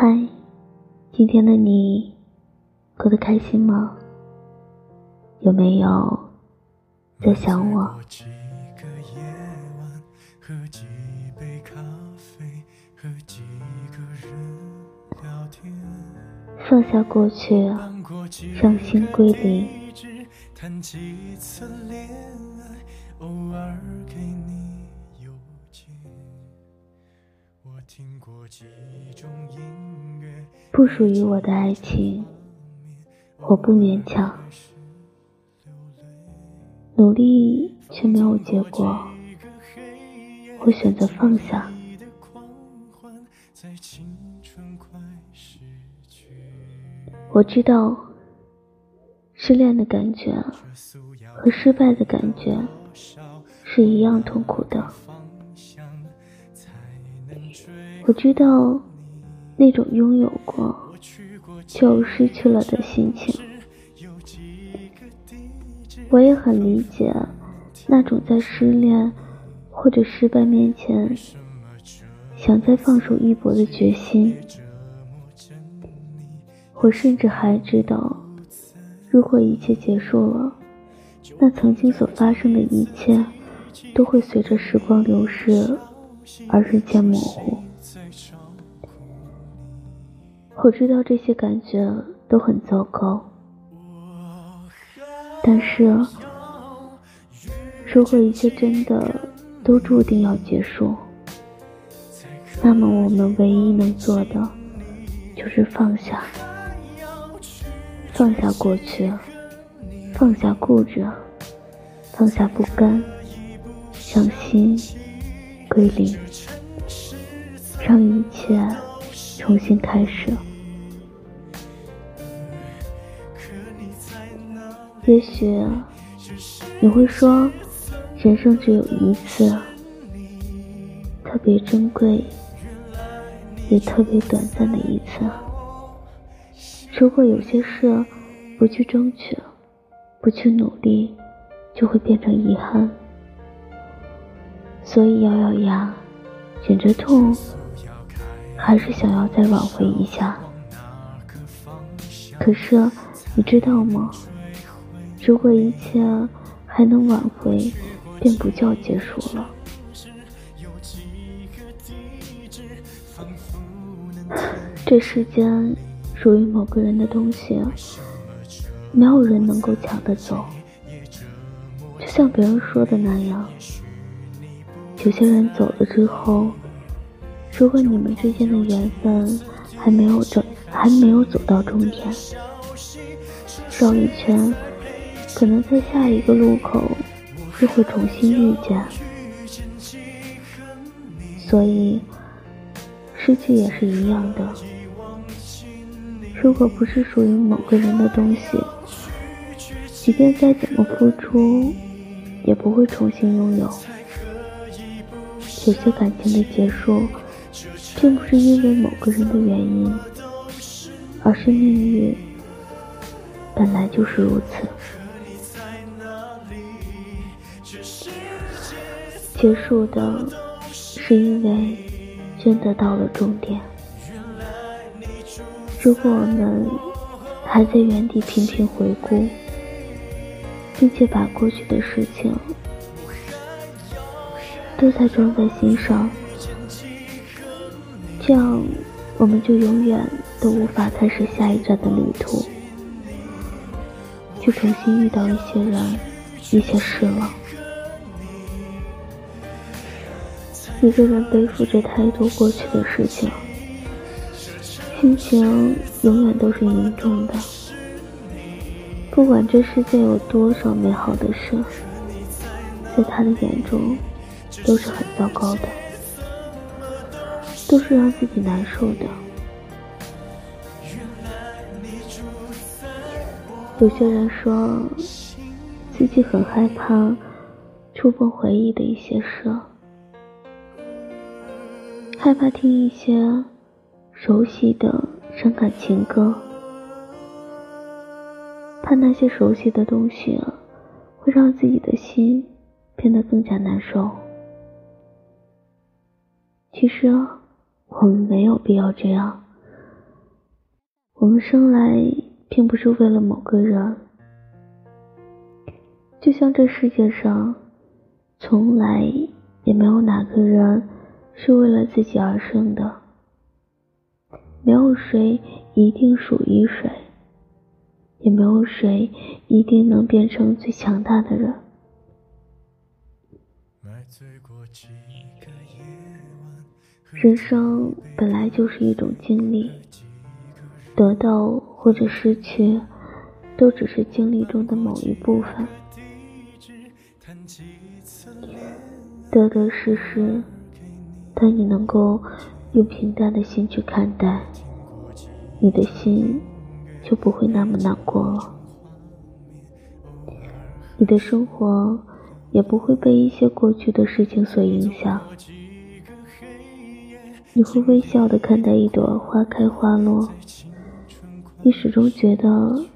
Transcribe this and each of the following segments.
嗨，今天的你过得开心吗？有没有在想我？放下过去，让心归零。不属于我的爱情，我不勉强。努力却没有结果，我选择放下。我知道，失恋的感觉和失败的感觉是一样痛苦的。我知道那种拥有过就失去了的心情，我也很理解那种在失恋或者失败面前想再放手一搏的决心。我甚至还知道，如果一切结束了，那曾经所发生的一切都会随着时光流逝而日渐模糊。我知道这些感觉都很糟糕，但是如果一切真的都注定要结束，那么我们唯一能做的就是放下，放下过去，放下固执，放下不甘，让心归零，让一切重新开始。也许你会说，人生只有一次，特别珍贵，也特别短暂的一次。如果有些事不去争取，不去努力，就会变成遗憾。所以咬咬牙，忍着痛，还是想要再挽回一下。可是你知道吗？如果一切还能挽回，便不叫结束了。这世间属于某个人的东西，没有人能够抢得走。就像别人说的那样，有些人走了之后，如果你们之间的缘分还没有走，还没有走到终点，绕一圈。可能在下一个路口又会重新遇见，所以失去也是一样的。如果不是属于某个人的东西，即便再怎么付出，也不会重新拥有。有些感情的结束，并不是因为某个人的原因，而是命运本来就是如此。结束的是因为真的到了终点。如果我们还在原地频频回顾，并且把过去的事情都在装在心上，这样我们就永远都无法开始下一站的旅途，就重新遇到一些人、一些事了。一个人背负着太多过去的事情，心情永远都是凝重的。不管这世界有多少美好的事，在他的眼中都是很糟糕的，都是让自己难受的。有些人说自己很害怕触碰回忆的一些事。害怕听一些熟悉的伤感情歌，怕那些熟悉的东西会让自己的心变得更加难受。其实我们没有必要这样，我们生来并不是为了某个人，就像这世界上从来也没有哪个人是为了自己而生的，没有谁一定属于谁，也没有谁一定能变成最强大的人。人生本来就是一种经历。得到或者失去，都只是经历中的某一部分。得得失失，当你能够用平淡的心去看待，你的心就不会那么难过了。你的生活也不会被一些过去的事情所影响。你会微笑的看待一朵花开花落。你始终觉得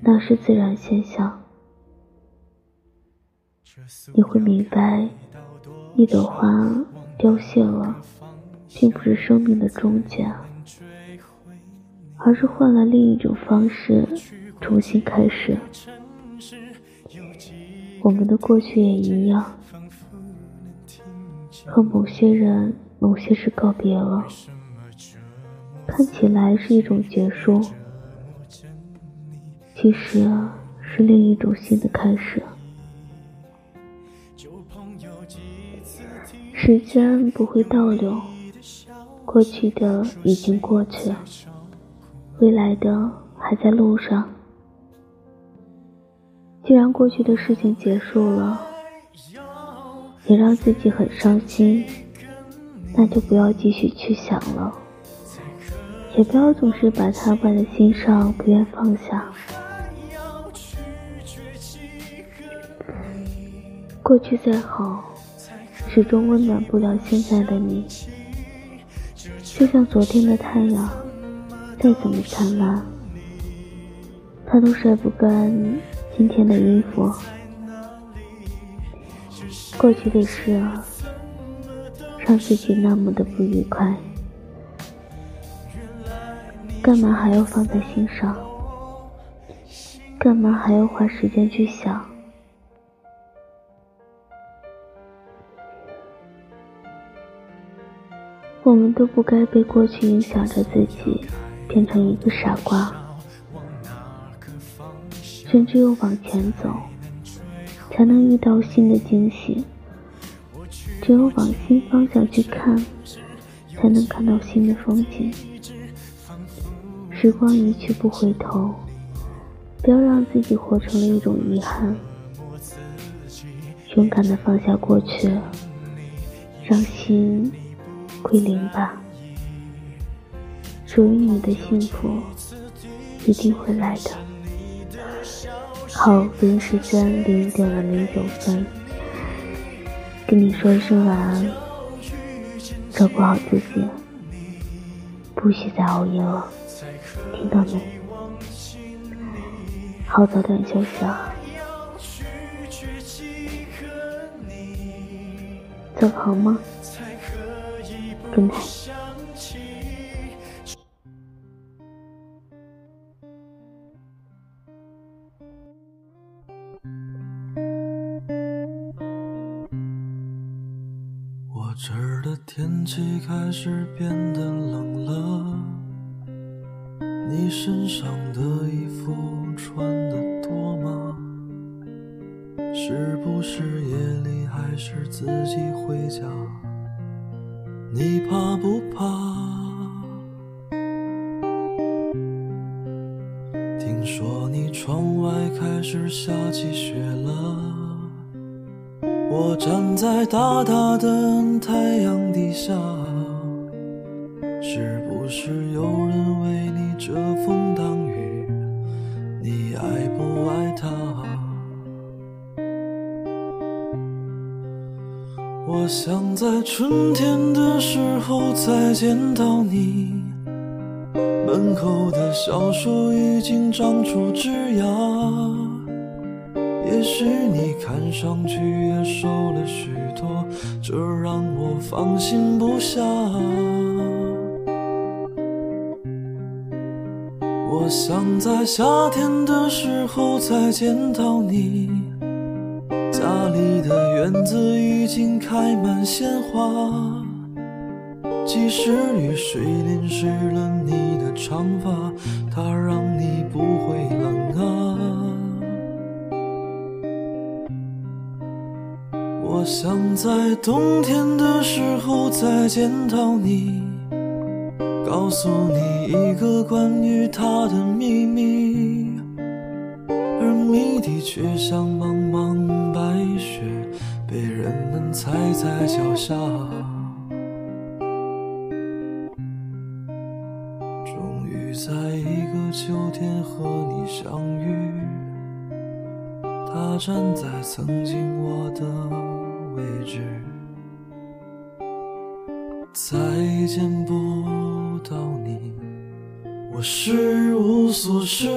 那是自然现象，你会明白，一朵花凋谢了，并不是生命的终结，而是换了另一种方式重新开始。我们的过去也一样，和某些人、某些事告别了，看起来是一种结束。其实是另一种新的开始。时间不会倒流，过去的已经过去了，未来的还在路上。既然过去的事情结束了，也让自己很伤心，那就不要继续去想了，也不要总是把它挂在心上，不愿放下。过去再好，始终温暖不了现在的你。就像昨天的太阳，再怎么灿烂，它都晒不干今天的衣服。过去的事啊，让自己那么的不愉快，干嘛还要放在心上？干嘛还要花时间去想？我们都不该被过去影响着自己，变成一个傻瓜。只有往前走，才能遇到新的惊喜；只有往新方向去看，才能看到新的风景。时光一去不回头，不要让自己活成了一种遗憾。勇敢的放下过去，让心。归零吧，属于你的幸福一定会来的。好，北京时间零点零九分，跟你说一声晚安，照顾好自己，不许再熬夜了，听到没？好，早点休息啊，走好吗？分开。天气开始变得冷了，你身上的衣服穿的多吗？是不是夜里还是自己回家？你怕不怕？听说你窗外开始下起雪了。我站在大大的太阳底下，是不是有人为你遮风挡雨？你爱不爱他？我想在春天的时候再见到你，门口的小树已经长出枝桠，也许你看上去也瘦了许多，这让我放心不下。我想在夏天的时候再见到你，家里的院子已经开满鲜花，即使雨水淋湿了你的长发，想在冬天的时候再见到你。告诉你一个关于他的秘密，而谜底却像茫茫白雪，被人们踩在脚下。终于在一个秋天和你相遇，他站在曾经我的位置，再见不。到你，我是无所事，